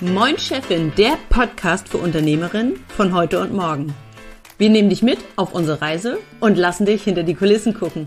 Moin Chefin, der Podcast für Unternehmerinnen von heute und morgen. Wir nehmen dich mit auf unsere Reise und lassen dich hinter die Kulissen gucken.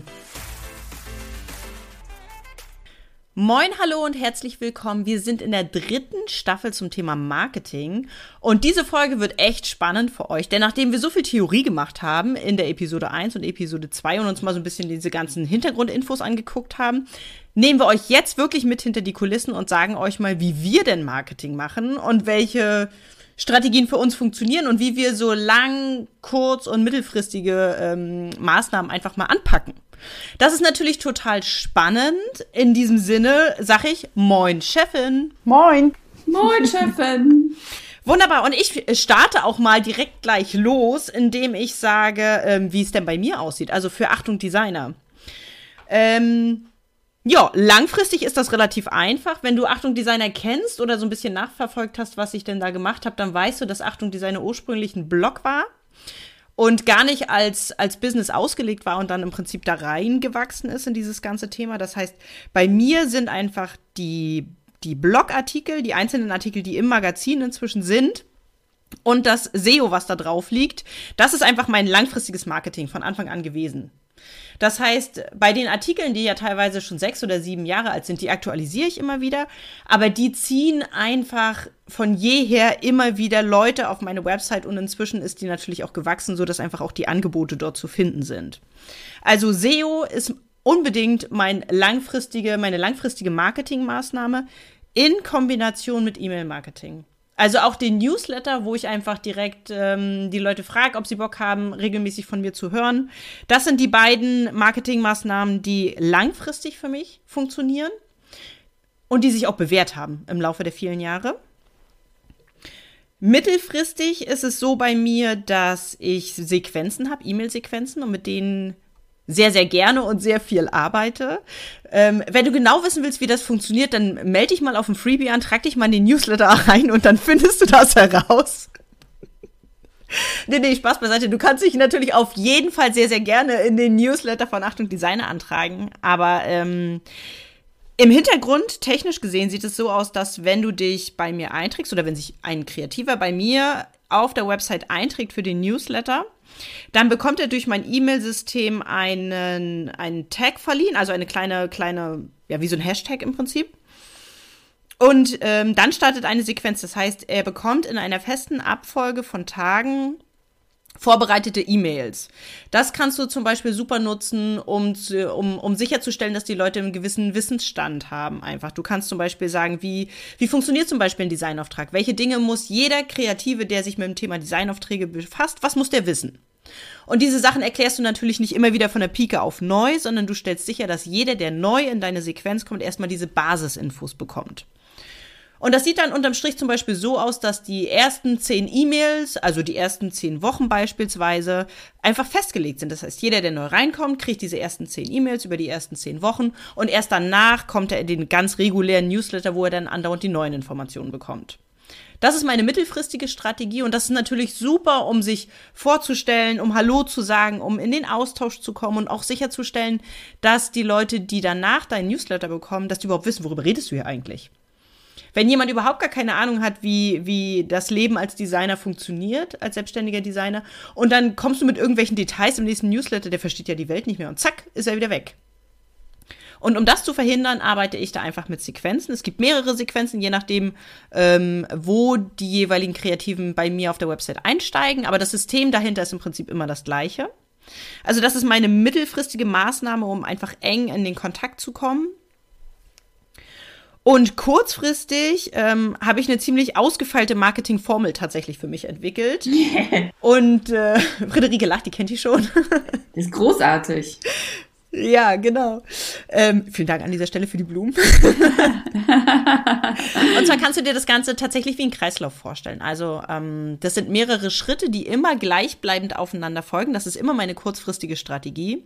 Moin, hallo und herzlich willkommen. Wir sind in der dritten Staffel zum Thema Marketing und diese Folge wird echt spannend für euch, denn nachdem wir so viel Theorie gemacht haben in der Episode 1 und Episode 2 und uns mal so ein bisschen diese ganzen Hintergrundinfos angeguckt haben, nehmen wir euch jetzt wirklich mit hinter die Kulissen und sagen euch mal, wie wir denn Marketing machen und welche Strategien für uns funktionieren und wie wir so lang, kurz und mittelfristige ähm, Maßnahmen einfach mal anpacken. Das ist natürlich total spannend. In diesem Sinne sage ich Moin, Chefin. Moin. Moin, Chefin. Wunderbar. Und ich starte auch mal direkt gleich los, indem ich sage, ähm, wie es denn bei mir aussieht. Also für Achtung Designer. Ähm, ja, langfristig ist das relativ einfach. Wenn du Achtung Designer kennst oder so ein bisschen nachverfolgt hast, was ich denn da gemacht habe, dann weißt du, dass Achtung Designer ursprünglich ein Blog war und gar nicht als, als Business ausgelegt war und dann im Prinzip da reingewachsen ist in dieses ganze Thema. Das heißt, bei mir sind einfach die, die Blogartikel, die einzelnen Artikel, die im Magazin inzwischen sind, und das SEO, was da drauf liegt, das ist einfach mein langfristiges Marketing von Anfang an gewesen. Das heißt, bei den Artikeln, die ja teilweise schon sechs oder sieben Jahre alt sind, die aktualisiere ich immer wieder, aber die ziehen einfach von jeher immer wieder Leute auf meine Website und inzwischen ist die natürlich auch gewachsen, so dass einfach auch die Angebote dort zu finden sind. Also SEO ist unbedingt mein langfristige, meine langfristige Marketingmaßnahme in Kombination mit E-Mail-Marketing. Also auch den Newsletter, wo ich einfach direkt ähm, die Leute frage, ob sie Bock haben, regelmäßig von mir zu hören. Das sind die beiden Marketingmaßnahmen, die langfristig für mich funktionieren und die sich auch bewährt haben im Laufe der vielen Jahre. Mittelfristig ist es so bei mir, dass ich Sequenzen habe, E-Mail-Sequenzen und mit denen sehr, sehr gerne und sehr viel arbeite. Ähm, wenn du genau wissen willst, wie das funktioniert, dann melde dich mal auf ein Freebie an, trag dich mal in den Newsletter rein und dann findest du das heraus. nee, nee, Spaß beiseite. Du kannst dich natürlich auf jeden Fall sehr, sehr gerne in den Newsletter von Achtung Designer antragen. Aber ähm, im Hintergrund, technisch gesehen, sieht es so aus, dass wenn du dich bei mir einträgst oder wenn sich ein Kreativer bei mir auf der Website einträgt für den Newsletter, dann bekommt er durch mein E-Mail-System einen, einen Tag verliehen, also eine kleine, kleine, ja, wie so ein Hashtag im Prinzip. Und ähm, dann startet eine Sequenz. Das heißt, er bekommt in einer festen Abfolge von Tagen vorbereitete E-Mails. Das kannst du zum Beispiel super nutzen, um, um, um sicherzustellen, dass die Leute einen gewissen Wissensstand haben. Einfach. Du kannst zum Beispiel sagen, wie, wie funktioniert zum Beispiel ein Designauftrag? Welche Dinge muss jeder Kreative, der sich mit dem Thema Designaufträge befasst, was muss der wissen? Und diese Sachen erklärst du natürlich nicht immer wieder von der Pike auf neu, sondern du stellst sicher, dass jeder, der neu in deine Sequenz kommt, erstmal diese Basisinfos bekommt. Und das sieht dann unterm Strich zum Beispiel so aus, dass die ersten zehn E-Mails, also die ersten zehn Wochen beispielsweise, einfach festgelegt sind. Das heißt, jeder, der neu reinkommt, kriegt diese ersten zehn E-Mails über die ersten zehn Wochen und erst danach kommt er in den ganz regulären Newsletter, wo er dann andauernd die neuen Informationen bekommt. Das ist meine mittelfristige Strategie und das ist natürlich super, um sich vorzustellen, um Hallo zu sagen, um in den Austausch zu kommen und auch sicherzustellen, dass die Leute, die danach deinen Newsletter bekommen, dass die überhaupt wissen, worüber redest du hier eigentlich. Wenn jemand überhaupt gar keine Ahnung hat, wie, wie das Leben als Designer funktioniert, als selbstständiger Designer, und dann kommst du mit irgendwelchen Details im nächsten Newsletter, der versteht ja die Welt nicht mehr und zack, ist er wieder weg. Und um das zu verhindern, arbeite ich da einfach mit Sequenzen. Es gibt mehrere Sequenzen, je nachdem, ähm, wo die jeweiligen Kreativen bei mir auf der Website einsteigen. Aber das System dahinter ist im Prinzip immer das gleiche. Also das ist meine mittelfristige Maßnahme, um einfach eng in den Kontakt zu kommen und kurzfristig ähm, habe ich eine ziemlich ausgefeilte Marketingformel tatsächlich für mich entwickelt. Und äh, Friederike lacht, die kennt die schon. das ist großartig. Ja, genau. Ähm, vielen Dank an dieser Stelle für die Blumen. und zwar kannst du dir das Ganze tatsächlich wie ein Kreislauf vorstellen. Also ähm, das sind mehrere Schritte, die immer gleichbleibend aufeinander folgen. Das ist immer meine kurzfristige Strategie.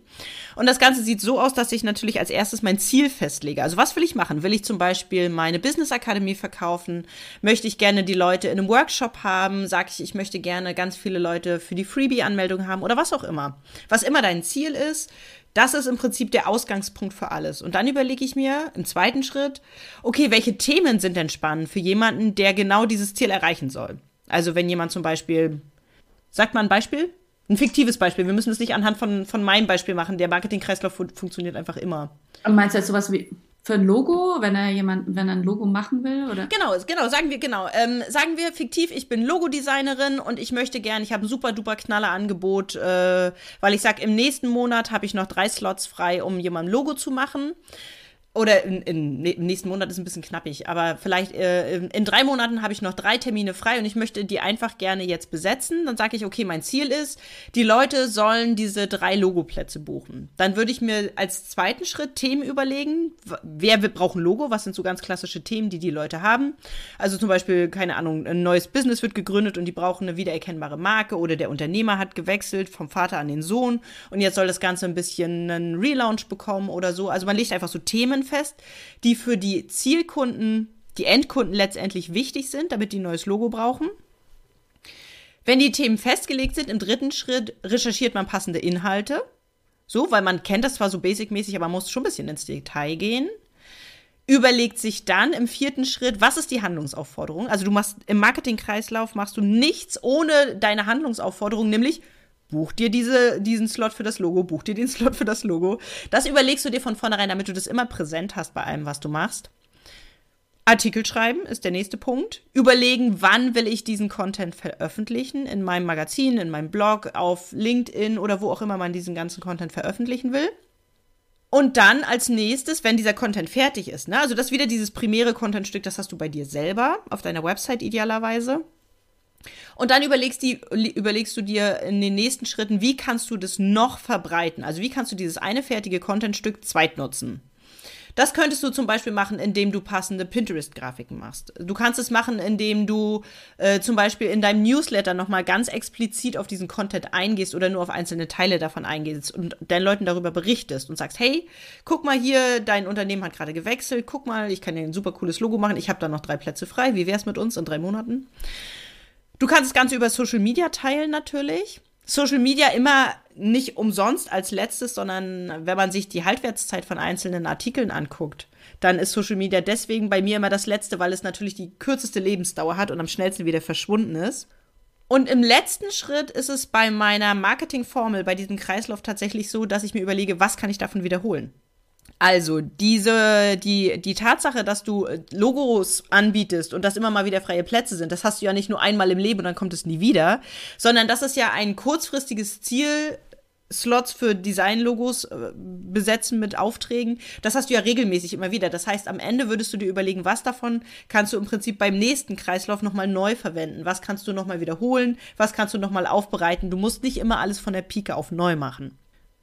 Und das Ganze sieht so aus, dass ich natürlich als erstes mein Ziel festlege. Also was will ich machen? Will ich zum Beispiel meine Business Akademie verkaufen? Möchte ich gerne die Leute in einem Workshop haben? Sag ich, ich möchte gerne ganz viele Leute für die Freebie-Anmeldung haben oder was auch immer. Was immer dein Ziel ist, Das ist im Prinzip der Ausgangspunkt für alles. Und dann überlege ich mir im zweiten Schritt, okay, welche Themen sind denn spannend für jemanden, der genau dieses Ziel erreichen soll? Also wenn jemand zum Beispiel, sagt mal ein Beispiel? Ein fiktives Beispiel. Wir müssen es nicht anhand von, von meinem Beispiel machen. Der Marketingkreislauf fu funktioniert einfach immer. Meinst du jetzt sowas wie für ein Logo, wenn er jemand, wenn er ein Logo machen will, oder? Genau, genau, sagen wir, genau. Ähm, sagen wir fiktiv, ich bin Logodesignerin und ich möchte gern, ich habe ein super duper knaller Angebot, äh, weil ich sage, im nächsten Monat habe ich noch drei Slots frei, um jemandem Logo zu machen oder in, in, im nächsten Monat ist ein bisschen knappig, aber vielleicht äh, in, in, drei Monaten habe ich noch drei Termine frei und ich möchte die einfach gerne jetzt besetzen. Dann sage ich, okay, mein Ziel ist, die Leute sollen diese drei Logoplätze buchen. Dann würde ich mir als zweiten Schritt Themen überlegen, wer braucht ein Logo, was sind so ganz klassische Themen, die die Leute haben. Also zum Beispiel, keine Ahnung, ein neues Business wird gegründet und die brauchen eine wiedererkennbare Marke oder der Unternehmer hat gewechselt vom Vater an den Sohn und jetzt soll das Ganze ein bisschen einen Relaunch bekommen oder so. Also man legt einfach so Themen fest, die für die Zielkunden, die Endkunden letztendlich wichtig sind, damit die ein neues Logo brauchen. Wenn die Themen festgelegt sind, im dritten Schritt recherchiert man passende Inhalte. So, weil man kennt das zwar so basic-mäßig, aber man muss schon ein bisschen ins Detail gehen. Überlegt sich dann im vierten Schritt, was ist die Handlungsaufforderung? Also du machst im Marketingkreislauf machst du nichts ohne deine Handlungsaufforderung, nämlich Buch dir diese, diesen Slot für das Logo, buch dir den Slot für das Logo. Das überlegst du dir von vornherein, damit du das immer präsent hast bei allem, was du machst. Artikel schreiben ist der nächste Punkt. Überlegen, wann will ich diesen Content veröffentlichen? In meinem Magazin, in meinem Blog, auf LinkedIn oder wo auch immer man diesen ganzen Content veröffentlichen will. Und dann als nächstes, wenn dieser Content fertig ist, ne? also das wieder dieses primäre Contentstück, das hast du bei dir selber, auf deiner Website idealerweise. Und dann überlegst, die, überlegst du dir in den nächsten Schritten, wie kannst du das noch verbreiten? Also wie kannst du dieses eine fertige Contentstück zweit nutzen? Das könntest du zum Beispiel machen, indem du passende Pinterest-Grafiken machst. Du kannst es machen, indem du äh, zum Beispiel in deinem Newsletter nochmal ganz explizit auf diesen Content eingehst oder nur auf einzelne Teile davon eingehst und deinen Leuten darüber berichtest und sagst, hey, guck mal hier, dein Unternehmen hat gerade gewechselt, guck mal, ich kann dir ein super cooles Logo machen, ich habe da noch drei Plätze frei, wie wär's mit uns in drei Monaten? Du kannst das Ganze über Social Media teilen natürlich. Social Media immer nicht umsonst als letztes, sondern wenn man sich die Haltwertszeit von einzelnen Artikeln anguckt, dann ist Social Media deswegen bei mir immer das letzte, weil es natürlich die kürzeste Lebensdauer hat und am schnellsten wieder verschwunden ist. Und im letzten Schritt ist es bei meiner Marketingformel, bei diesem Kreislauf tatsächlich so, dass ich mir überlege, was kann ich davon wiederholen? Also, diese, die, die Tatsache, dass du äh, Logos anbietest und dass immer mal wieder freie Plätze sind, das hast du ja nicht nur einmal im Leben und dann kommt es nie wieder, sondern das ist ja ein kurzfristiges Ziel, Slots für Design-Logos äh, besetzen mit Aufträgen. Das hast du ja regelmäßig immer wieder. Das heißt, am Ende würdest du dir überlegen, was davon kannst du im Prinzip beim nächsten Kreislauf nochmal neu verwenden. Was kannst du nochmal wiederholen? Was kannst du nochmal aufbereiten? Du musst nicht immer alles von der Pike auf neu machen.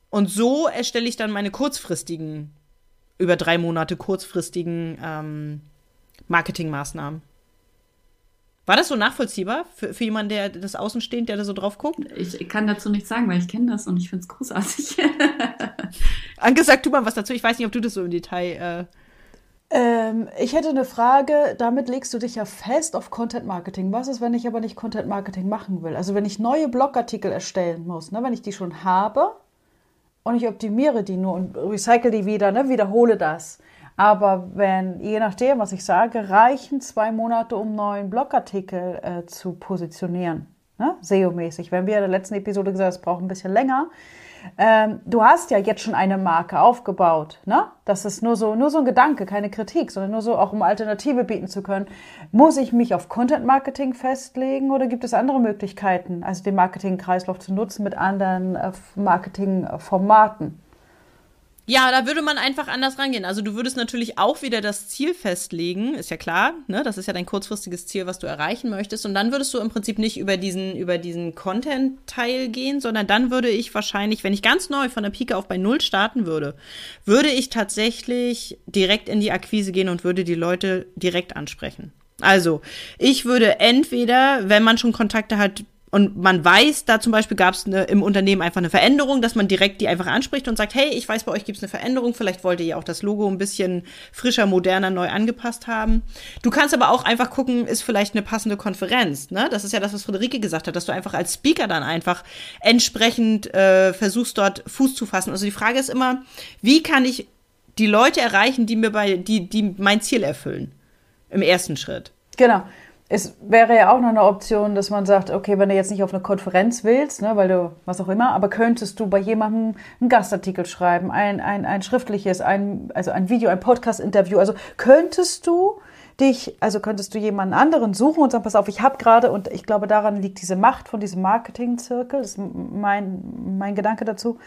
Und so erstelle ich dann meine kurzfristigen über drei Monate kurzfristigen ähm, Marketingmaßnahmen. War das so nachvollziehbar für, für jemanden, der das Außenstehend, der da so drauf guckt? Ich kann dazu nichts sagen, weil ich kenne das und ich finde es großartig. Angesagt, tu mal was dazu. Ich weiß nicht, ob du das so im Detail. Äh ähm, ich hätte eine Frage. Damit legst du dich ja fest auf Content Marketing. Was ist, wenn ich aber nicht Content Marketing machen will? Also wenn ich neue Blogartikel erstellen muss, ne? wenn ich die schon habe und ich optimiere die nur und recycle die wieder, ne, wiederhole das. Aber wenn, je nachdem, was ich sage, reichen zwei Monate, um neuen Blogartikel äh, zu positionieren, ne, SEO-mäßig. Wenn wir in der letzten Episode gesagt haben, es braucht ein bisschen länger, ähm, du hast ja jetzt schon eine Marke aufgebaut, ne? Das ist nur so, nur so ein Gedanke, keine Kritik, sondern nur so, auch um Alternative bieten zu können. Muss ich mich auf Content Marketing festlegen oder gibt es andere Möglichkeiten, also den Marketingkreislauf zu nutzen mit anderen äh, Marketingformaten? Ja, da würde man einfach anders rangehen. Also du würdest natürlich auch wieder das Ziel festlegen, ist ja klar, ne? Das ist ja dein kurzfristiges Ziel, was du erreichen möchtest. Und dann würdest du im Prinzip nicht über diesen, über diesen Content-Teil gehen, sondern dann würde ich wahrscheinlich, wenn ich ganz neu von der Pike auf bei Null starten würde, würde ich tatsächlich direkt in die Akquise gehen und würde die Leute direkt ansprechen. Also, ich würde entweder, wenn man schon Kontakte hat, und man weiß, da zum Beispiel gab es im Unternehmen einfach eine Veränderung, dass man direkt die einfach anspricht und sagt, hey, ich weiß, bei euch gibt es eine Veränderung, vielleicht wollt ihr ja auch das Logo ein bisschen frischer, moderner, neu angepasst haben. Du kannst aber auch einfach gucken, ist vielleicht eine passende Konferenz. Ne? Das ist ja das, was Friederike gesagt hat, dass du einfach als Speaker dann einfach entsprechend äh, versuchst, dort Fuß zu fassen. Also die Frage ist immer, wie kann ich die Leute erreichen, die mir bei, die, die mein Ziel erfüllen? Im ersten Schritt. Genau es wäre ja auch noch eine Option, dass man sagt, okay, wenn du jetzt nicht auf eine Konferenz willst, ne, weil du was auch immer, aber könntest du bei jemandem einen Gastartikel schreiben, ein, ein, ein schriftliches, ein, also ein Video, ein Podcast-Interview. Also könntest du dich, also könntest du jemanden anderen suchen und sagen, pass auf, ich habe gerade, und ich glaube, daran liegt diese Macht von diesem Marketing-Zirkel, das ist mein, mein Gedanke dazu,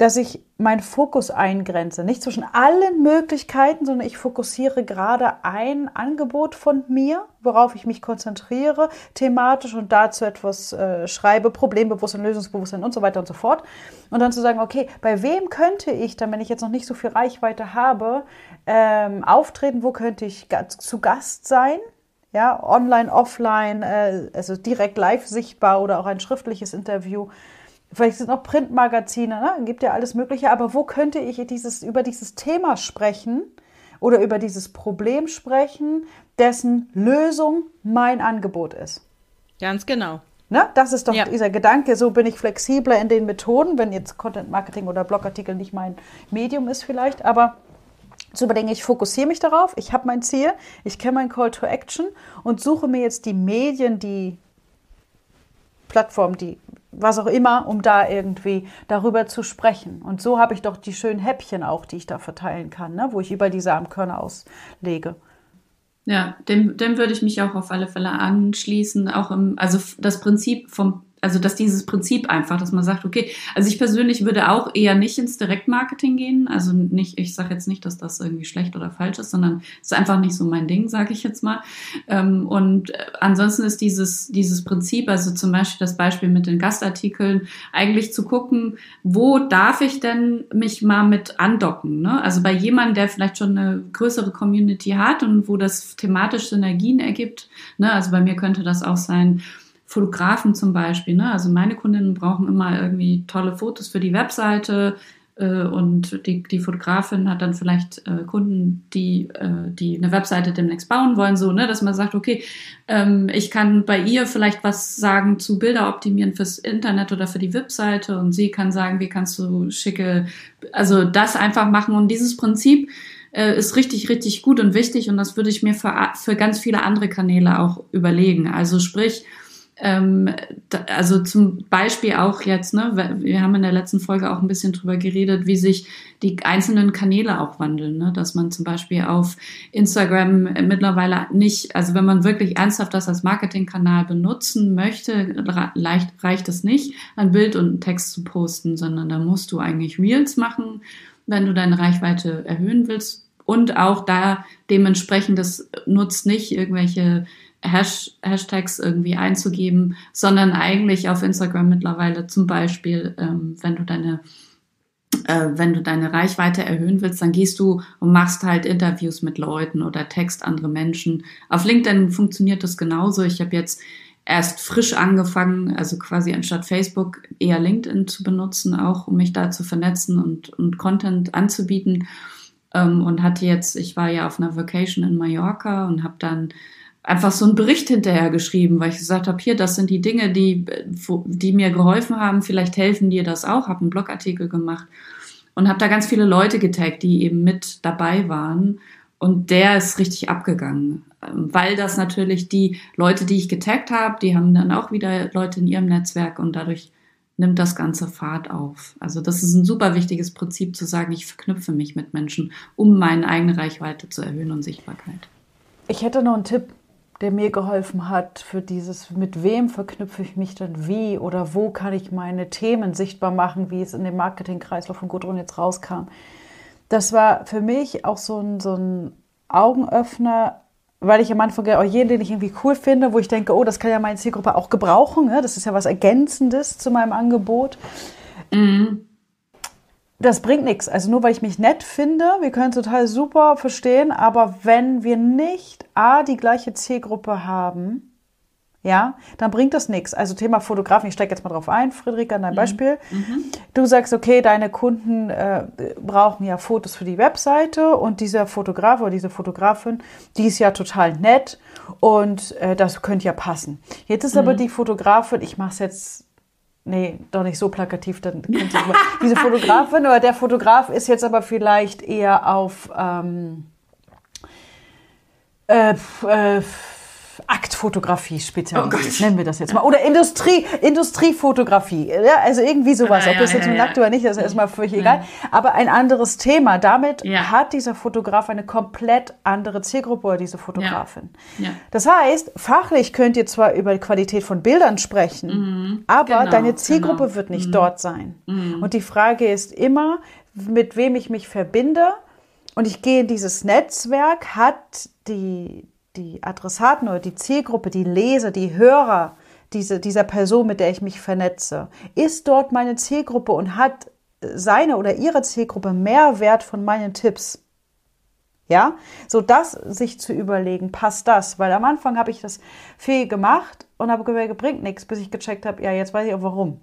dass ich meinen Fokus eingrenze. Nicht zwischen allen Möglichkeiten, sondern ich fokussiere gerade ein Angebot von mir, worauf ich mich konzentriere, thematisch und dazu etwas äh, schreibe, Problembewusstsein, Lösungsbewusstsein und so weiter und so fort. Und dann zu sagen, okay, bei wem könnte ich dann, wenn ich jetzt noch nicht so viel Reichweite habe, ähm, auftreten, wo könnte ich zu Gast sein? Ja, online, offline, äh, also direkt live sichtbar oder auch ein schriftliches Interview Vielleicht sind auch Printmagazine, ne? gibt ja alles Mögliche. Aber wo könnte ich dieses, über dieses Thema sprechen oder über dieses Problem sprechen, dessen Lösung mein Angebot ist? Ganz genau. Ne? Das ist doch ja. dieser Gedanke, so bin ich flexibler in den Methoden, wenn jetzt Content Marketing oder Blogartikel nicht mein Medium ist vielleicht, aber zu überlegen, ich fokussiere mich darauf, ich habe mein Ziel, ich kenne mein Call to Action und suche mir jetzt die Medien, die Plattformen, die was auch immer, um da irgendwie darüber zu sprechen. Und so habe ich doch die schönen Häppchen auch, die ich da verteilen kann, ne? wo ich über die Samenkörner auslege. Ja, dem, dem würde ich mich auch auf alle Fälle anschließen. Auch im, also das Prinzip vom also dass dieses Prinzip einfach, dass man sagt, okay, also ich persönlich würde auch eher nicht ins Direktmarketing gehen. Also nicht, ich sage jetzt nicht, dass das irgendwie schlecht oder falsch ist, sondern es ist einfach nicht so mein Ding, sage ich jetzt mal. Ähm, und äh, ansonsten ist dieses, dieses Prinzip, also zum Beispiel das Beispiel mit den Gastartikeln, eigentlich zu gucken, wo darf ich denn mich mal mit andocken? Ne? Also bei jemandem, der vielleicht schon eine größere Community hat und wo das thematisch Synergien ergibt. Ne? Also bei mir könnte das auch sein, Fotografen zum Beispiel. Ne? Also meine Kundinnen brauchen immer irgendwie tolle Fotos für die Webseite äh, und die, die Fotografin hat dann vielleicht äh, Kunden, die, äh, die eine Webseite demnächst bauen wollen, so, ne? dass man sagt, okay, ähm, ich kann bei ihr vielleicht was sagen zu Bilder optimieren fürs Internet oder für die Webseite und sie kann sagen, wie kannst du schicke, also das einfach machen und dieses Prinzip äh, ist richtig, richtig gut und wichtig und das würde ich mir für, für ganz viele andere Kanäle auch überlegen. Also sprich, ähm, da, also zum Beispiel auch jetzt, ne, wir haben in der letzten Folge auch ein bisschen drüber geredet, wie sich die einzelnen Kanäle auch wandeln, ne? dass man zum Beispiel auf Instagram mittlerweile nicht, also wenn man wirklich ernsthaft das als Marketingkanal benutzen möchte, leicht, reicht es nicht, ein Bild und einen Text zu posten, sondern da musst du eigentlich Reels machen, wenn du deine Reichweite erhöhen willst. Und auch da dementsprechend, das nutzt nicht irgendwelche Hash Hashtags irgendwie einzugeben, sondern eigentlich auf Instagram mittlerweile zum Beispiel, ähm, wenn du deine äh, wenn du deine Reichweite erhöhen willst, dann gehst du und machst halt Interviews mit Leuten oder text andere Menschen. Auf LinkedIn funktioniert das genauso. Ich habe jetzt erst frisch angefangen, also quasi anstatt Facebook eher LinkedIn zu benutzen, auch um mich da zu vernetzen und, und Content anzubieten. Ähm, und hatte jetzt, ich war ja auf einer Vacation in Mallorca und habe dann einfach so einen Bericht hinterher geschrieben, weil ich gesagt habe, hier, das sind die Dinge, die, die mir geholfen haben, vielleicht helfen dir das auch, habe einen Blogartikel gemacht und habe da ganz viele Leute getaggt, die eben mit dabei waren und der ist richtig abgegangen, weil das natürlich die Leute, die ich getaggt habe, die haben dann auch wieder Leute in ihrem Netzwerk und dadurch nimmt das ganze Fahrt auf. Also das ist ein super wichtiges Prinzip zu sagen, ich verknüpfe mich mit Menschen, um meine eigene Reichweite zu erhöhen und Sichtbarkeit. Ich hätte noch einen Tipp der mir geholfen hat für dieses, mit wem verknüpfe ich mich dann wie oder wo kann ich meine Themen sichtbar machen, wie es in dem Marketingkreislauf von Gudrun jetzt rauskam. Das war für mich auch so ein, so ein Augenöffner, weil ich am Anfang auch jeden, den ich irgendwie cool finde, wo ich denke, oh, das kann ja meine Zielgruppe auch gebrauchen, ne? das ist ja was Ergänzendes zu meinem Angebot. Mhm das bringt nichts. Also nur weil ich mich nett finde, wir können es total super verstehen, aber wenn wir nicht A, die gleiche Zielgruppe haben, ja, dann bringt das nichts. Also Thema Fotografen, ich steige jetzt mal drauf ein, Friederike, an dein Beispiel. Mhm. Du sagst, okay, deine Kunden äh, brauchen ja Fotos für die Webseite und dieser Fotograf oder diese Fotografin, die ist ja total nett und äh, das könnte ja passen. Jetzt ist mhm. aber die Fotografin, ich mache es jetzt Nee, doch nicht so plakativ. Dann diese Fotografin oder der Fotograf ist jetzt aber vielleicht eher auf ähm, äh, äh, Aktfotografie spezialisiert, oh nennen wir das jetzt mal. Oder Industrie, Industriefotografie. Ja, also irgendwie sowas. Ah, Ob das jetzt ja, nackt oder nicht, das ist erstmal völlig egal. Aber ein anderes Thema. Damit hat dieser Fotograf eine komplett andere Zielgruppe oder diese Fotografin. Das heißt, fachlich könnt ihr zwar über die Qualität von Bildern sprechen, mhm. aber genau, deine Zielgruppe genau. wird nicht mhm. dort sein. Mhm. Und die Frage ist immer, mit wem ich mich verbinde. Und ich gehe in dieses Netzwerk, hat die, die Adressaten oder die Zielgruppe, die Leser, die Hörer diese, dieser Person, mit der ich mich vernetze, ist dort meine Zielgruppe und hat seine oder ihre Zielgruppe mehr Wert von meinen Tipps. Ja, so das sich zu überlegen, passt das? Weil am Anfang habe ich das viel gemacht und habe gemerkt, bringt nichts, bis ich gecheckt habe, ja, jetzt weiß ich auch warum.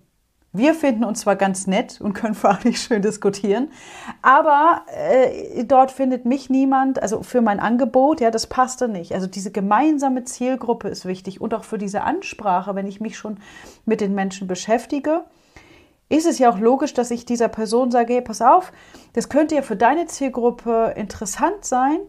Wir finden uns zwar ganz nett und können fachlich schön diskutieren, aber äh, dort findet mich niemand, also für mein Angebot, ja, das passte nicht. Also diese gemeinsame Zielgruppe ist wichtig und auch für diese Ansprache, wenn ich mich schon mit den Menschen beschäftige, ist es ja auch logisch, dass ich dieser Person sage, hey, pass auf, das könnte ja für deine Zielgruppe interessant sein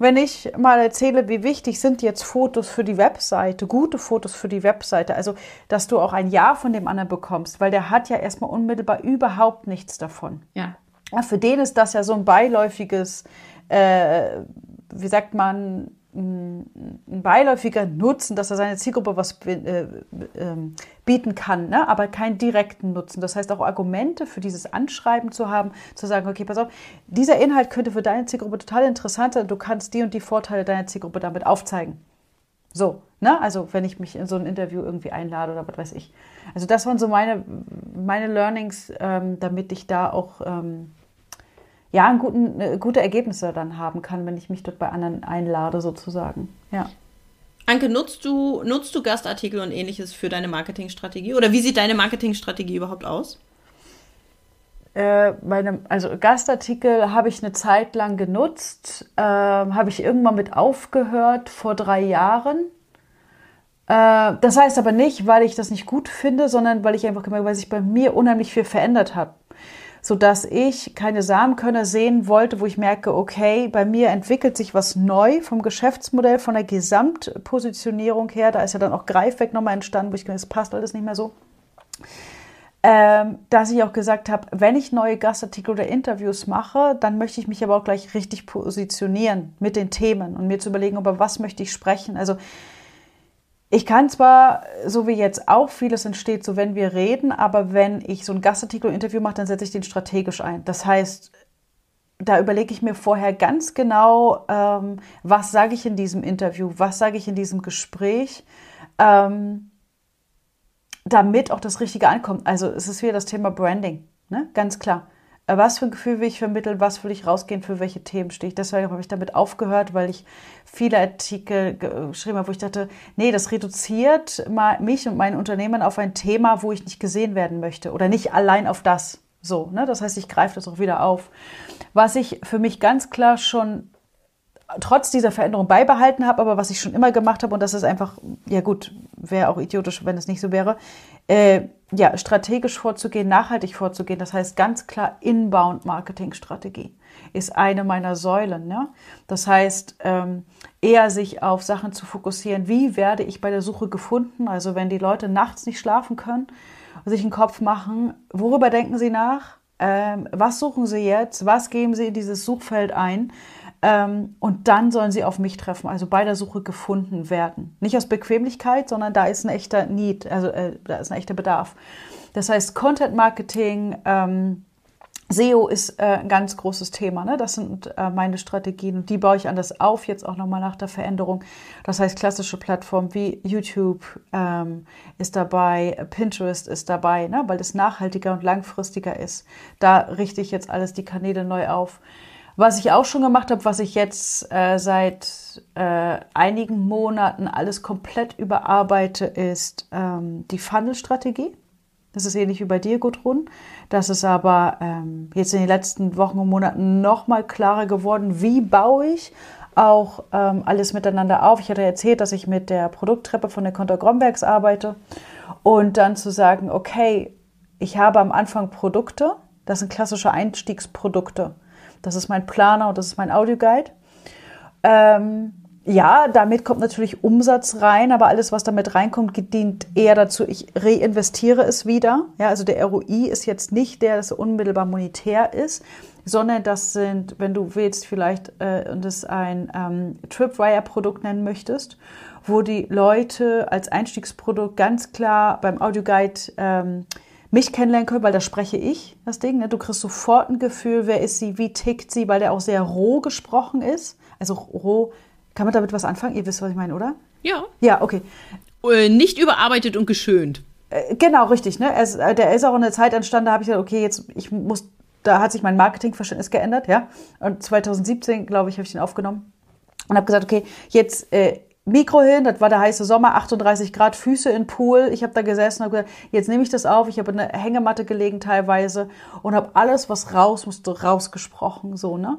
wenn ich mal erzähle, wie wichtig sind jetzt Fotos für die Webseite, gute Fotos für die Webseite, also dass du auch ein Ja von dem anderen bekommst, weil der hat ja erstmal unmittelbar überhaupt nichts davon. Ja. ja für den ist das ja so ein beiläufiges, äh, wie sagt man, ein beiläufiger Nutzen, dass er seine Zielgruppe was äh, äh, bieten kann, ne? aber keinen direkten Nutzen. Das heißt auch Argumente für dieses Anschreiben zu haben, zu sagen, okay, pass auf, dieser Inhalt könnte für deine Zielgruppe total interessant sein, du kannst die und die Vorteile deiner Zielgruppe damit aufzeigen. So, ne? Also wenn ich mich in so ein Interview irgendwie einlade oder was weiß ich. Also das waren so meine, meine Learnings, ähm, damit ich da auch ähm, ja, einen guten, äh, gute Ergebnisse dann haben kann, wenn ich mich dort bei anderen einlade, sozusagen. Ja. Anke, nutzt du, nutzt du Gastartikel und ähnliches für deine Marketingstrategie? Oder wie sieht deine Marketingstrategie überhaupt aus? Äh, meine, also Gastartikel habe ich eine Zeit lang genutzt, äh, habe ich irgendwann mit aufgehört vor drei Jahren. Äh, das heißt aber nicht, weil ich das nicht gut finde, sondern weil ich einfach gemerkt, weil sich bei mir unheimlich viel verändert hat so dass ich keine Samenkörner sehen wollte, wo ich merke, okay, bei mir entwickelt sich was neu vom Geschäftsmodell, von der Gesamtpositionierung her. Da ist ja dann auch Greifweg nochmal entstanden, wo ich gedacht, es passt alles nicht mehr so. Ähm, dass ich auch gesagt habe, wenn ich neue Gastartikel oder Interviews mache, dann möchte ich mich aber auch gleich richtig positionieren mit den Themen und mir zu überlegen, über was möchte ich sprechen. Also ich kann zwar, so wie jetzt auch vieles entsteht, so wenn wir reden, aber wenn ich so ein Gastartikel-Interview mache, dann setze ich den strategisch ein. Das heißt, da überlege ich mir vorher ganz genau, ähm, was sage ich in diesem Interview, was sage ich in diesem Gespräch, ähm, damit auch das Richtige ankommt. Also es ist wieder das Thema Branding, ne? ganz klar. Äh, was für ein Gefühl will ich vermitteln, was will ich rausgehen, für welche Themen stehe ich. Deswegen habe ich damit aufgehört, weil ich viele Artikel geschrieben habe, wo ich dachte, nee, das reduziert mich und mein Unternehmen auf ein Thema, wo ich nicht gesehen werden möchte oder nicht allein auf das. So, ne? Das heißt, ich greife das auch wieder auf. Was ich für mich ganz klar schon trotz dieser Veränderung beibehalten habe, aber was ich schon immer gemacht habe, und das ist einfach, ja gut, wäre auch idiotisch, wenn es nicht so wäre, äh, ja, strategisch vorzugehen, nachhaltig vorzugehen. Das heißt ganz klar Inbound-Marketing-Strategie ist eine meiner Säulen. Ne? Das heißt, ähm, eher sich auf Sachen zu fokussieren, wie werde ich bei der Suche gefunden? Also wenn die Leute nachts nicht schlafen können, sich einen Kopf machen, worüber denken sie nach? Ähm, was suchen sie jetzt? Was geben sie in dieses Suchfeld ein? Ähm, und dann sollen sie auf mich treffen, also bei der Suche gefunden werden. Nicht aus Bequemlichkeit, sondern da ist ein echter Need, also äh, da ist ein echter Bedarf. Das heißt, Content Marketing, ähm, SEO ist äh, ein ganz großes Thema. Ne? Das sind äh, meine Strategien und die baue ich anders auf, jetzt auch nochmal nach der Veränderung. Das heißt, klassische Plattformen wie YouTube ähm, ist dabei, Pinterest ist dabei, ne? weil das nachhaltiger und langfristiger ist. Da richte ich jetzt alles die Kanäle neu auf. Was ich auch schon gemacht habe, was ich jetzt äh, seit äh, einigen Monaten alles komplett überarbeite, ist ähm, die Funnel-Strategie. Das ist ähnlich wie bei dir, Gudrun. Das ist aber ähm, jetzt in den letzten Wochen und Monaten noch mal klarer geworden. Wie baue ich auch ähm, alles miteinander auf? Ich hatte erzählt, dass ich mit der Produkttreppe von der Konter Grombergs arbeite und dann zu sagen, okay, ich habe am Anfang Produkte, das sind klassische Einstiegsprodukte. Das ist mein Planer und das ist mein Audioguide. Ähm, ja, damit kommt natürlich Umsatz rein, aber alles, was damit reinkommt, dient eher dazu, ich reinvestiere es wieder. Ja, also der ROI ist jetzt nicht der, dass unmittelbar monetär ist, sondern das sind, wenn du willst, vielleicht äh, und es ein ähm, Tripwire-Produkt nennen möchtest, wo die Leute als Einstiegsprodukt ganz klar beim Audioguide ähm, mich kennenlernen können, weil da spreche ich das Ding. Ne? Du kriegst sofort ein Gefühl, wer ist sie, wie tickt sie, weil der auch sehr roh gesprochen ist. Also roh, kann man damit was anfangen? Ihr wisst, was ich meine, oder? Ja. Ja, okay. Äh, nicht überarbeitet und geschönt. Äh, genau, richtig. Ne? Es, äh, der ist auch in der Zeit entstanden, da habe ich gesagt, okay, jetzt ich muss, da hat sich mein Marketingverständnis geändert, ja. Und 2017, glaube ich, habe ich den aufgenommen und habe gesagt, okay, jetzt äh, Mikro hin, das war der heiße Sommer, 38 Grad, Füße in Pool. Ich habe da gesessen und gesagt, jetzt nehme ich das auf. Ich habe eine Hängematte gelegen teilweise und habe alles, was raus musste, rausgesprochen. So, ne?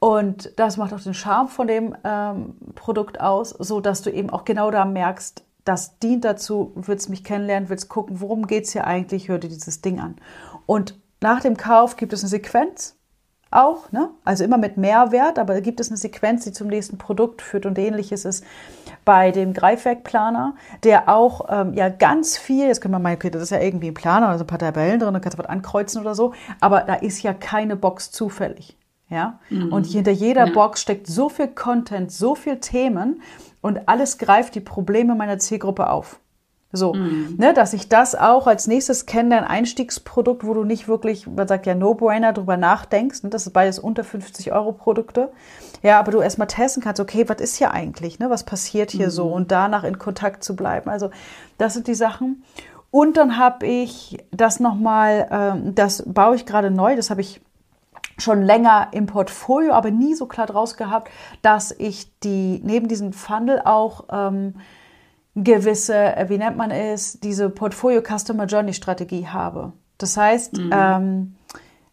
Und das macht auch den Charme von dem ähm, Produkt aus, so dass du eben auch genau da merkst, das dient dazu, willst mich kennenlernen, willst gucken, worum geht's hier eigentlich, hör dir dieses Ding an. Und nach dem Kauf gibt es eine Sequenz, auch, ne? also immer mit Mehrwert, aber gibt es eine Sequenz, die zum nächsten Produkt führt und ähnliches ist bei dem Greifwerkplaner, der auch ähm, ja ganz viel, jetzt können wir mal, okay, das ist ja irgendwie ein Planer, also ein paar Tabellen drin, da kannst du was ankreuzen oder so, aber da ist ja keine Box zufällig. Ja? Mhm. Und hinter jeder ja. Box steckt so viel Content, so viel Themen und alles greift die Probleme meiner Zielgruppe auf. So, mm. ne, dass ich das auch als nächstes kenne, ein Einstiegsprodukt, wo du nicht wirklich, man sagt ja No-Brainer, drüber nachdenkst. Ne, das ist beides unter 50 Euro Produkte. Ja, aber du erstmal testen kannst, okay, was ist hier eigentlich, ne, was passiert hier mm. so und danach in Kontakt zu bleiben. Also, das sind die Sachen. Und dann habe ich das nochmal, ähm, das baue ich gerade neu, das habe ich schon länger im Portfolio, aber nie so klar draus gehabt, dass ich die neben diesem Funnel auch ähm, gewisse, äh, wie nennt man es, diese Portfolio Customer Journey Strategie habe. Das heißt, mhm. ähm,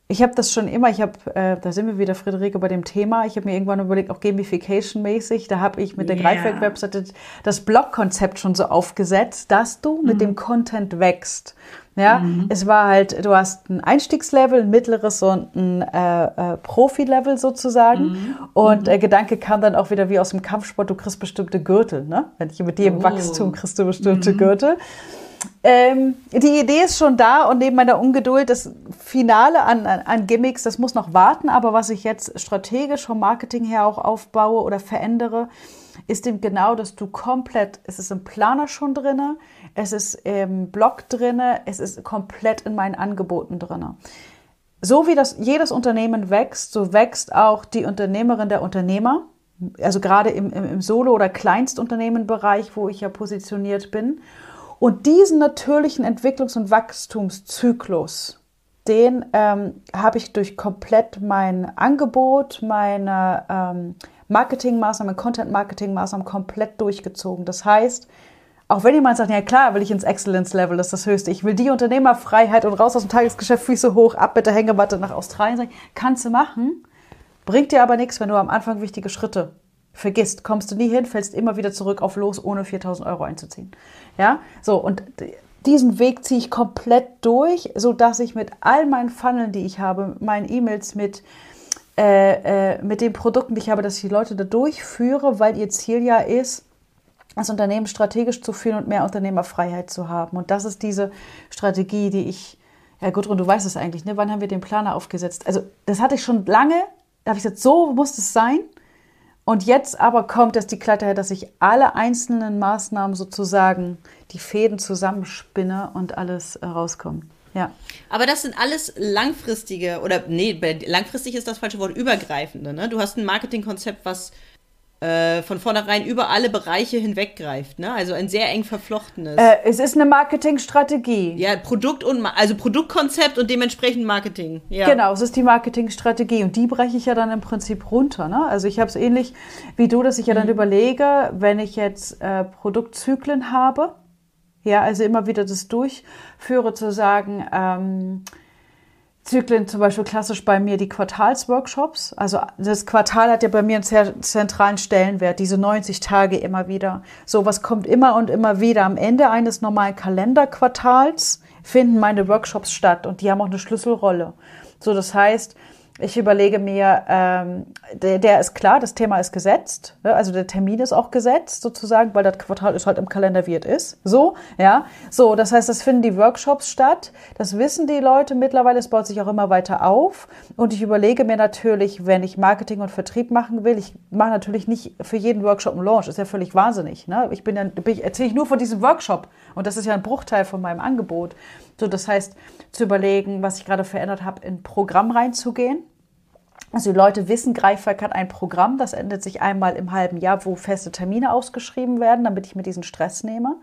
ich habe das schon immer, ich habe, äh, da sind wir wieder, Friederike, bei dem Thema. Ich habe mir irgendwann überlegt, auch Gamification-mäßig, da habe ich mit der yeah. Greifwerk-Webseite das Blog-Konzept schon so aufgesetzt, dass du mit mhm. dem Content wächst. Ja, mhm. es war halt, du hast ein Einstiegslevel, ein mittleres und ein äh, äh, Profi-Level sozusagen. Mhm. Und der Gedanke kam dann auch wieder wie aus dem Kampfsport, du kriegst bestimmte Gürtel, ne? Wenn ich mit dir im oh. Wachstum kriegst du bestimmte mhm. Gürtel. Ähm, die Idee ist schon da und neben meiner Ungeduld, das Finale an, an, an, Gimmicks, das muss noch warten. Aber was ich jetzt strategisch vom Marketing her auch aufbaue oder verändere, ist eben genau, dass du komplett, es ist im Planer schon drinne, es ist im Blog drinne, es ist komplett in meinen Angeboten drinne. So wie das jedes Unternehmen wächst, so wächst auch die Unternehmerin der Unternehmer. Also gerade im, im, im Solo- oder Kleinstunternehmenbereich, wo ich ja positioniert bin. Und diesen natürlichen Entwicklungs- und Wachstumszyklus, den ähm, habe ich durch komplett mein Angebot, meine ähm, Marketingmaßnahmen, Content-Marketing-Maßnahmen komplett durchgezogen. Das heißt, auch wenn jemand sagt, ja klar, will ich ins Excellence-Level, das ist das Höchste. Ich will die Unternehmerfreiheit und raus aus dem Tagesgeschäft, Füße hoch, ab mit der Hängematte nach Australien. Kannst du machen, bringt dir aber nichts, wenn du am Anfang wichtige Schritte vergisst. Kommst du nie hin, fällst immer wieder zurück auf los, ohne 4000 Euro einzuziehen. Ja, so und diesen Weg ziehe ich komplett durch, so dass ich mit all meinen Funneln, die ich habe, meinen E-Mails mit äh, äh, mit den Produkten, die ich habe, dass ich die Leute da durchführe, weil ihr Ziel ja ist, das Unternehmen strategisch zu führen und mehr Unternehmerfreiheit zu haben. Und das ist diese Strategie, die ich, ja Gudrun, du weißt es eigentlich, ne? wann haben wir den Planer aufgesetzt? Also das hatte ich schon lange, da habe ich gesagt, so muss es sein. Und jetzt aber kommt es die Klarheit, dass ich alle einzelnen Maßnahmen sozusagen die Fäden zusammenspinne und alles äh, rauskommt. Ja. Aber das sind alles langfristige, oder nee, langfristig ist das falsche Wort, übergreifende. Ne? Du hast ein Marketingkonzept, was äh, von vornherein über alle Bereiche hinweggreift, ne? Also ein sehr eng verflochtenes. Äh, es ist eine Marketingstrategie. Ja, Produkt und also Produktkonzept und dementsprechend Marketing. Ja. Genau, es ist die Marketingstrategie und die breche ich ja dann im Prinzip runter. Ne? Also ich habe es ähnlich wie du, dass ich ja dann mhm. überlege, wenn ich jetzt äh, Produktzyklen habe, ja, also immer wieder das durchführe, zu sagen, ähm, Zyklen zum Beispiel klassisch bei mir die Quartalsworkshops. Also das Quartal hat ja bei mir einen sehr zentralen Stellenwert, diese 90 Tage immer wieder. So was kommt immer und immer wieder. Am Ende eines normalen Kalenderquartals finden meine Workshops statt und die haben auch eine Schlüsselrolle. So, das heißt, ich überlege mir, ähm, der, der ist klar, das Thema ist gesetzt, ne? also der Termin ist auch gesetzt sozusagen, weil das Quartal ist halt im Kalender, wie es ist. So, ja. So, das heißt, das finden die Workshops statt. Das wissen die Leute mittlerweile. Es baut sich auch immer weiter auf. Und ich überlege mir natürlich, wenn ich Marketing und Vertrieb machen will, ich mache natürlich nicht für jeden Workshop einen Launch. Ist ja völlig wahnsinnig. Ne? Ich bin ja, bin, erzähle ich nur von diesem Workshop. Und das ist ja ein Bruchteil von meinem Angebot. So, das heißt, zu überlegen, was ich gerade verändert habe, in ein Programm reinzugehen. Also die Leute wissen, Greifwerk hat ein Programm, das endet sich einmal im halben Jahr, wo feste Termine ausgeschrieben werden, damit ich mir diesen Stress nehme.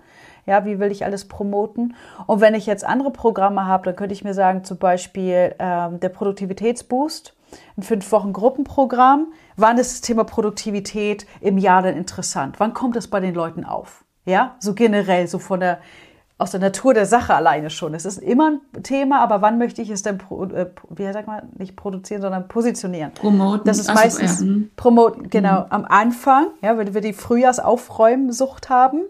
Ja, wie will ich alles promoten? Und wenn ich jetzt andere Programme habe, dann könnte ich mir sagen, zum Beispiel ähm, der Produktivitätsboost, ein fünf Wochen Gruppenprogramm. Wann ist das Thema Produktivität im Jahr denn interessant? Wann kommt es bei den Leuten auf? Ja, so generell, so von der aus der Natur der Sache alleine schon. Es ist immer ein Thema, aber wann möchte ich es denn, äh, wie sagt man, nicht produzieren, sondern positionieren? Promoten. Das ist meistens ja. Hm. promoten, genau, mhm. am Anfang, ja, wenn wir die Frühjahrsaufräumsucht haben.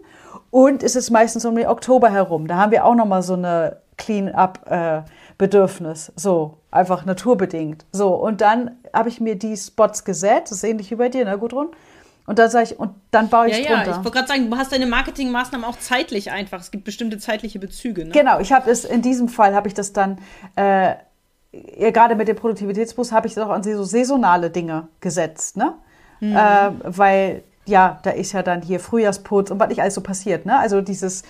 Und es ist meistens um den Oktober herum. Da haben wir auch nochmal so eine Clean-up-Bedürfnis. Äh, so, einfach naturbedingt. So, und dann habe ich mir die Spots gesetzt. Das ist ähnlich wie bei dir, ne, Gudrun? Und da sage ich, und dann baue ich ja, drunter. Ja, ich wollte gerade sagen, du hast deine Marketingmaßnahmen auch zeitlich einfach. Es gibt bestimmte zeitliche Bezüge. Ne? Genau, ich habe es in diesem Fall habe ich das dann äh, gerade mit dem Produktivitätsbus habe ich das auch an so saisonale Dinge gesetzt, ne? Mhm. Äh, weil ja, da ist ja dann hier Frühjahrsputz und was nicht alles so passiert, ne? Also dieses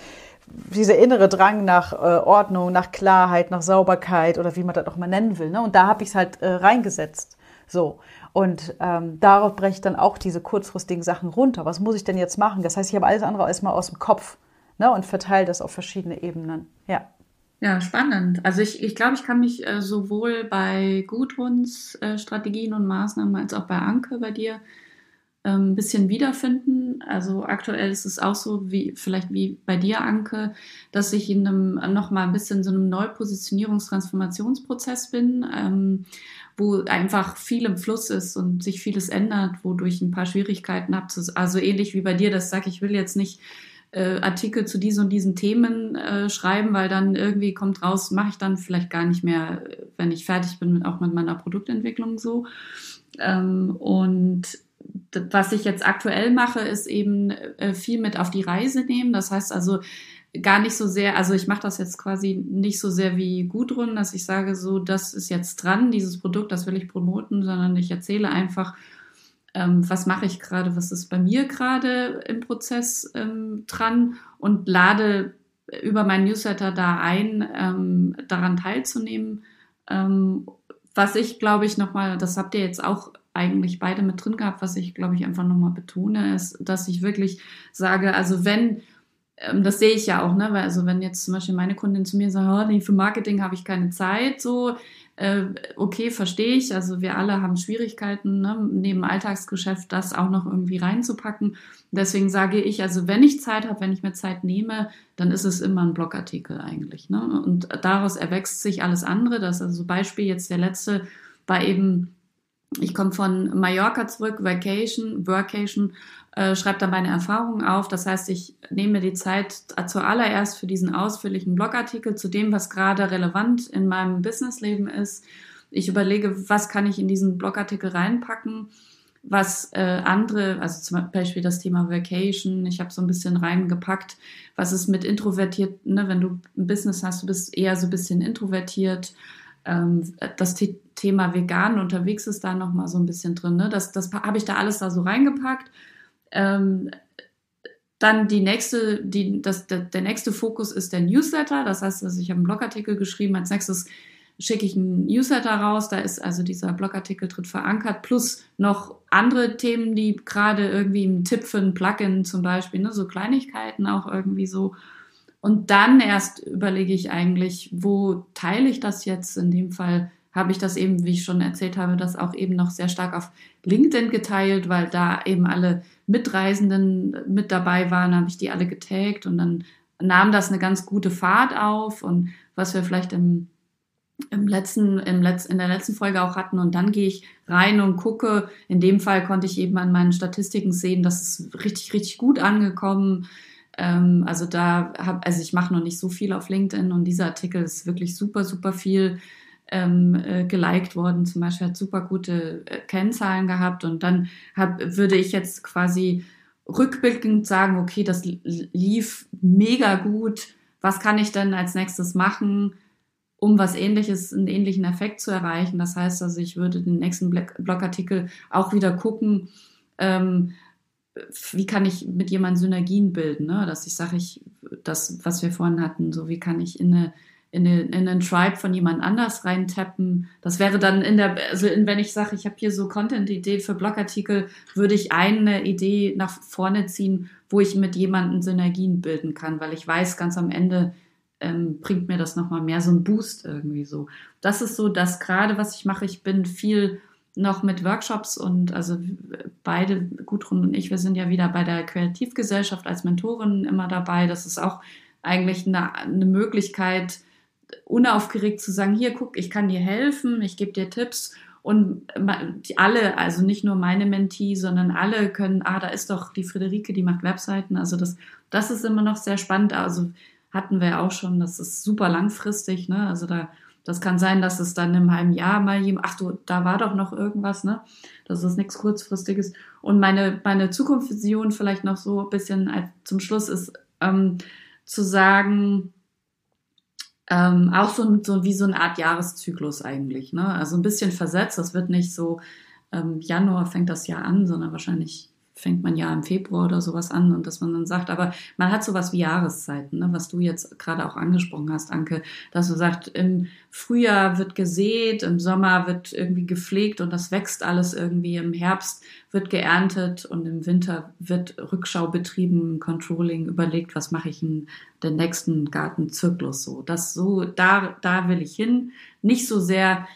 dieser innere Drang nach äh, Ordnung, nach Klarheit, nach Sauberkeit oder wie man das auch mal nennen will, ne? Und da habe ich es halt äh, reingesetzt. So. Und ähm, darauf breche ich dann auch diese kurzfristigen Sachen runter. Was muss ich denn jetzt machen? Das heißt, ich habe alles andere erstmal aus dem Kopf ne, und verteile das auf verschiedene Ebenen. Ja. Ja, spannend. Also ich, ich glaube, ich kann mich äh, sowohl bei Gudruns äh, Strategien und Maßnahmen als auch bei Anke bei dir ein ähm, bisschen wiederfinden. Also aktuell ist es auch so, wie vielleicht wie bei dir, Anke, dass ich in einem noch mal ein bisschen so einem Neupositionierungstransformationsprozess bin. Ähm, wo einfach viel im Fluss ist und sich vieles ändert, wodurch ein paar Schwierigkeiten habe. Also ähnlich wie bei dir, das sage ich will jetzt nicht äh, Artikel zu diesen und diesen Themen äh, schreiben, weil dann irgendwie kommt raus, mache ich dann vielleicht gar nicht mehr, wenn ich fertig bin, auch mit meiner Produktentwicklung so. Ähm, und was ich jetzt aktuell mache, ist eben äh, viel mit auf die Reise nehmen. Das heißt also, gar nicht so sehr, also ich mache das jetzt quasi nicht so sehr wie Gudrun, dass ich sage, so, das ist jetzt dran, dieses Produkt, das will ich promoten, sondern ich erzähle einfach, ähm, was mache ich gerade, was ist bei mir gerade im Prozess ähm, dran und lade über meinen Newsletter da ein, ähm, daran teilzunehmen. Ähm, was ich, glaube ich, nochmal, das habt ihr jetzt auch eigentlich beide mit drin gehabt, was ich, glaube ich, einfach nochmal betone, ist, dass ich wirklich sage, also wenn das sehe ich ja auch, ne? Weil also wenn jetzt zum Beispiel meine Kundin zu mir sagt, oh, für Marketing habe ich keine Zeit, so, äh, okay, verstehe ich. Also wir alle haben Schwierigkeiten, ne? neben Alltagsgeschäft das auch noch irgendwie reinzupacken. Deswegen sage ich, also wenn ich Zeit habe, wenn ich mir Zeit nehme, dann ist es immer ein Blogartikel eigentlich. Ne? Und daraus erwächst sich alles andere. Das also Beispiel jetzt der letzte war eben ich komme von Mallorca zurück, Vacation, Workation, äh, schreibe da meine Erfahrungen auf. Das heißt, ich nehme mir die Zeit zuallererst für diesen ausführlichen Blogartikel zu dem, was gerade relevant in meinem Businessleben ist. Ich überlege, was kann ich in diesen Blogartikel reinpacken, was äh, andere, also zum Beispiel das Thema Vacation, ich habe so ein bisschen reingepackt, was ist mit introvertiert, ne, wenn du ein Business hast, du bist eher so ein bisschen introvertiert ähm, das Thema vegan unterwegs ist da noch mal so ein bisschen drin. Ne? Das, das habe ich da alles da so reingepackt. Ähm, dann die nächste, die, das, der, der nächste Fokus ist der Newsletter. Das heißt, also ich habe einen Blogartikel geschrieben. Als nächstes schicke ich einen Newsletter raus, da ist also dieser Blogartikel drin verankert, plus noch andere Themen, die gerade irgendwie im Tipp für ein Plugin zum Beispiel, ne, so Kleinigkeiten auch irgendwie so. Und dann erst überlege ich eigentlich, wo teile ich das jetzt? In dem Fall habe ich das eben, wie ich schon erzählt habe, das auch eben noch sehr stark auf LinkedIn geteilt, weil da eben alle Mitreisenden mit dabei waren, habe ich die alle getaggt und dann nahm das eine ganz gute Fahrt auf und was wir vielleicht im im letzten, im Letz-, in der letzten Folge auch hatten. Und dann gehe ich rein und gucke. In dem Fall konnte ich eben an meinen Statistiken sehen, dass es richtig, richtig gut angekommen. Ähm, also da habe, also ich mache noch nicht so viel auf LinkedIn und dieser Artikel ist wirklich super, super viel ähm, äh, geliked worden. Zum Beispiel hat super gute äh, Kennzahlen gehabt. Und dann hab, würde ich jetzt quasi rückblickend sagen, okay, das lief mega gut. Was kann ich denn als nächstes machen? um was ähnliches, einen ähnlichen Effekt zu erreichen. Das heißt also, ich würde den nächsten Blogartikel auch wieder gucken, ähm, wie kann ich mit jemandem Synergien bilden, ne? dass ich sage, ich, das, was wir vorhin hatten, so wie kann ich in eine in, eine, in einen Tribe von jemand anders reintappen. Das wäre dann in der, also in, wenn ich sage, ich habe hier so Content-Idee für Blogartikel, würde ich eine Idee nach vorne ziehen, wo ich mit jemandem Synergien bilden kann, weil ich weiß ganz am Ende, ähm, bringt mir das nochmal mehr so einen Boost irgendwie so. Das ist so das gerade, was ich mache. Ich bin viel noch mit Workshops und also beide, Gudrun und ich, wir sind ja wieder bei der Kreativgesellschaft als Mentorin immer dabei. Das ist auch eigentlich eine, eine Möglichkeit, unaufgeregt zu sagen, hier guck, ich kann dir helfen, ich gebe dir Tipps und alle, also nicht nur meine Mentee, sondern alle können, ah, da ist doch die Friederike, die macht Webseiten. Also das, das ist immer noch sehr spannend. Also hatten wir auch schon, das ist super langfristig, ne? Also da, das kann sein, dass es dann im halben Jahr mal jemand, ach du, da war doch noch irgendwas, ne? Das ist nichts kurzfristiges. Und meine, meine Zukunftsvision vielleicht noch so ein bisschen zum Schluss ist, ähm, zu sagen, ähm, auch so, so wie so eine Art Jahreszyklus eigentlich, ne? Also ein bisschen versetzt, das wird nicht so, ähm, Januar fängt das Jahr an, sondern wahrscheinlich fängt man ja im Februar oder sowas an und dass man dann sagt, aber man hat sowas wie Jahreszeiten, ne, was du jetzt gerade auch angesprochen hast, Anke, dass du sagst, im Frühjahr wird gesät, im Sommer wird irgendwie gepflegt und das wächst alles irgendwie, im Herbst wird geerntet und im Winter wird Rückschau betrieben, Controlling, überlegt, was mache ich in den nächsten Gartenzyklus so. Das so, da, da will ich hin. Nicht so sehr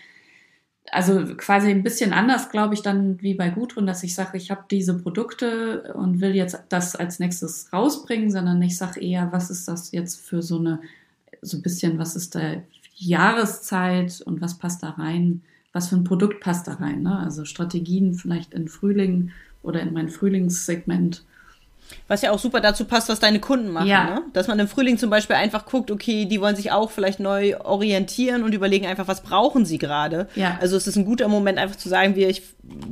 also quasi ein bisschen anders, glaube ich, dann wie bei Gudrun, dass ich sage, ich habe diese Produkte und will jetzt das als nächstes rausbringen, sondern ich sage eher, was ist das jetzt für so eine, so ein bisschen, was ist da Jahreszeit und was passt da rein, was für ein Produkt passt da rein. Ne? Also Strategien vielleicht in Frühling oder in mein Frühlingssegment was ja auch super dazu passt, was deine Kunden machen. Ja. Ne? Dass man im Frühling zum Beispiel einfach guckt, okay, die wollen sich auch vielleicht neu orientieren und überlegen einfach, was brauchen sie gerade. Ja. Also es ist ein guter Moment, einfach zu sagen, wie ich,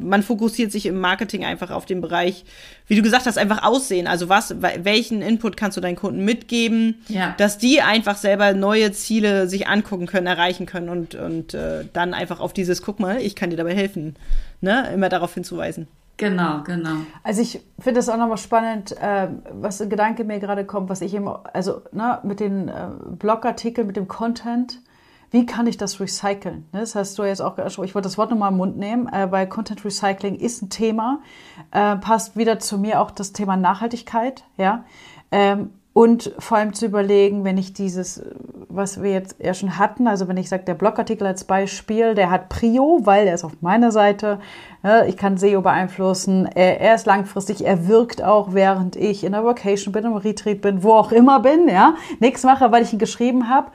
man fokussiert sich im Marketing einfach auf den Bereich, wie du gesagt hast, einfach aussehen. Also was, welchen Input kannst du deinen Kunden mitgeben, ja. dass die einfach selber neue Ziele sich angucken können, erreichen können und, und äh, dann einfach auf dieses, guck mal, ich kann dir dabei helfen, ne? immer darauf hinzuweisen. Genau, genau. Also ich finde es auch nochmal spannend, äh, was ein Gedanke mir gerade kommt, was ich immer, also ne, mit den äh, Blogartikeln, mit dem Content, wie kann ich das recyceln? Ne? Das hast du jetzt auch, ich wollte das Wort nochmal im Mund nehmen, äh, weil Content Recycling ist ein Thema, äh, passt wieder zu mir auch das Thema Nachhaltigkeit, ja. Ähm, und vor allem zu überlegen, wenn ich dieses, was wir jetzt ja schon hatten, also wenn ich sage, der Blogartikel als Beispiel, der hat Prio, weil er ist auf meiner Seite, ich kann SEO beeinflussen, er, er ist langfristig, er wirkt auch, während ich in der Vacation bin, im Retreat bin, wo auch immer bin, ja, nichts mache, weil ich ihn geschrieben habe.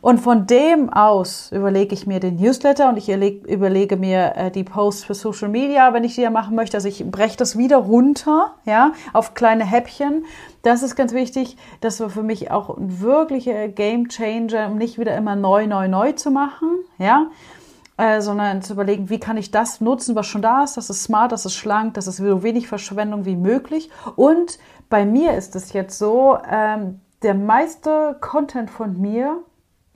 Und von dem aus überlege ich mir den Newsletter und ich überlege mir äh, die Posts für Social Media, wenn ich die ja machen möchte. Also ich breche das wieder runter, ja, auf kleine Häppchen. Das ist ganz wichtig. Das war für mich auch ein wirklicher Game Changer, um nicht wieder immer neu, neu, neu zu machen, ja. Äh, sondern zu überlegen, wie kann ich das nutzen, was schon da ist. Das ist smart, das ist schlank, das ist so wenig Verschwendung wie möglich. Und bei mir ist es jetzt so, ähm, der meiste Content von mir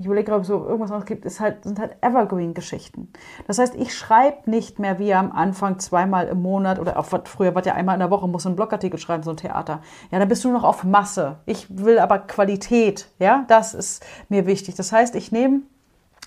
ich überlege gerade, ob es so irgendwas anderes gibt, ist halt, sind halt Evergreen-Geschichten. Das heißt, ich schreibe nicht mehr wie am Anfang zweimal im Monat oder auch früher war ja einmal in der Woche, muss einen Blogartikel schreiben, so ein Theater. Ja, dann bist du noch auf Masse. Ich will aber Qualität. Ja, das ist mir wichtig. Das heißt, ich nehme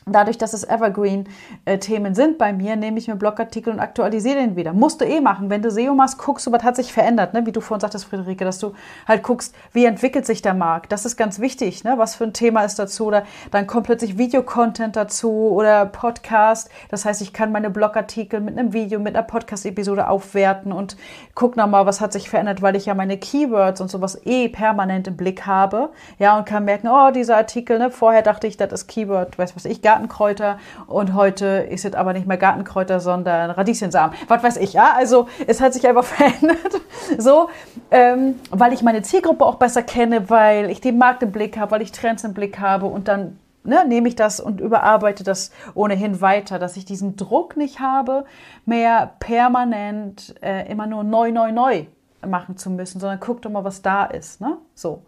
Dadurch, dass es Evergreen-Themen sind bei mir, nehme ich mir Blogartikel und aktualisiere den wieder. Musst du eh machen. Wenn du SEO machst, guckst du, was hat sich verändert, ne? wie du vorhin sagtest, Friederike, dass du halt guckst, wie entwickelt sich der Markt. Das ist ganz wichtig. Ne? Was für ein Thema ist dazu? Oder dann kommt plötzlich Videocontent dazu oder Podcast. Das heißt, ich kann meine Blogartikel mit einem Video, mit einer Podcast-Episode aufwerten und guck nochmal, was hat sich verändert, weil ich ja meine Keywords und sowas eh permanent im Blick habe. Ja, und kann merken, oh, dieser Artikel, ne? vorher dachte ich, das ist Keyword, weiß was ich, gar Gartenkräuter und heute ist es aber nicht mehr Gartenkräuter, sondern Radieschensamen. Was weiß ich, ja? Also es hat sich einfach verändert. So, ähm, weil ich meine Zielgruppe auch besser kenne, weil ich den Markt im Blick habe, weil ich Trends im Blick habe und dann ne, nehme ich das und überarbeite das ohnehin weiter, dass ich diesen Druck nicht habe, mehr permanent äh, immer nur neu, neu, neu machen zu müssen, sondern guck doch mal, was da ist. Ne? So.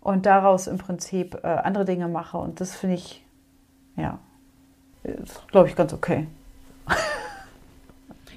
Und daraus im Prinzip äh, andere Dinge mache. Und das finde ich ja, ist, glaube ich, ganz okay.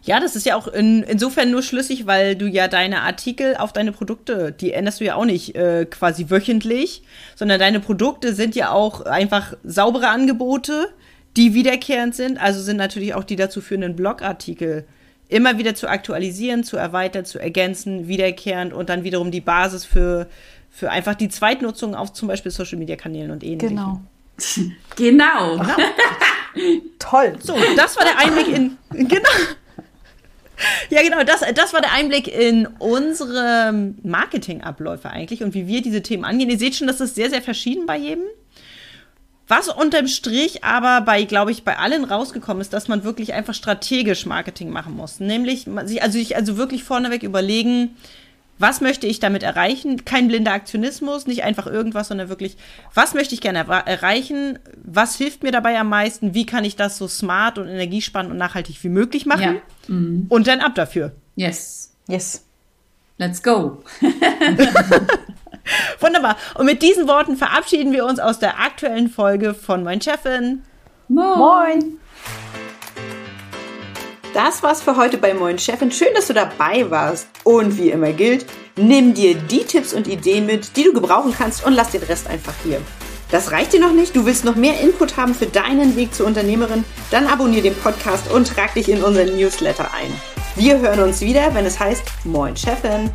Ja, das ist ja auch in, insofern nur schlüssig, weil du ja deine Artikel auf deine Produkte, die änderst du ja auch nicht äh, quasi wöchentlich, sondern deine Produkte sind ja auch einfach saubere Angebote, die wiederkehrend sind. Also sind natürlich auch die dazu führenden Blogartikel immer wieder zu aktualisieren, zu erweitern, zu ergänzen, wiederkehrend und dann wiederum die Basis für, für einfach die Zweitnutzung auf zum Beispiel Social Media Kanälen und ähnlichem. Genau. Genau. genau. Toll. So, das war der Einblick in. Genau. Ja, genau, das, das war der Einblick in unsere Marketingabläufe eigentlich und wie wir diese Themen angehen. Ihr seht schon, das ist sehr, sehr verschieden bei jedem. Was unterm Strich aber bei, glaube ich, bei allen rausgekommen ist, dass man wirklich einfach strategisch Marketing machen muss. Nämlich, also sich also wirklich vorneweg überlegen, was möchte ich damit erreichen? Kein blinder Aktionismus, nicht einfach irgendwas, sondern wirklich, was möchte ich gerne er erreichen? Was hilft mir dabei am meisten? Wie kann ich das so smart und energiespannend und nachhaltig wie möglich machen? Ja. Mhm. Und dann ab dafür. Yes. Yes. Let's go. Wunderbar. Und mit diesen Worten verabschieden wir uns aus der aktuellen Folge von Moin Chefin. Moin. Moin. Das war's für heute bei Moin Chefin. Schön, dass du dabei warst. Und wie immer gilt, nimm dir die Tipps und Ideen mit, die du gebrauchen kannst und lass den Rest einfach hier. Das reicht dir noch nicht? Du willst noch mehr Input haben für deinen Weg zur Unternehmerin? Dann abonniere den Podcast und trag dich in unseren Newsletter ein. Wir hören uns wieder, wenn es heißt Moin Chefin.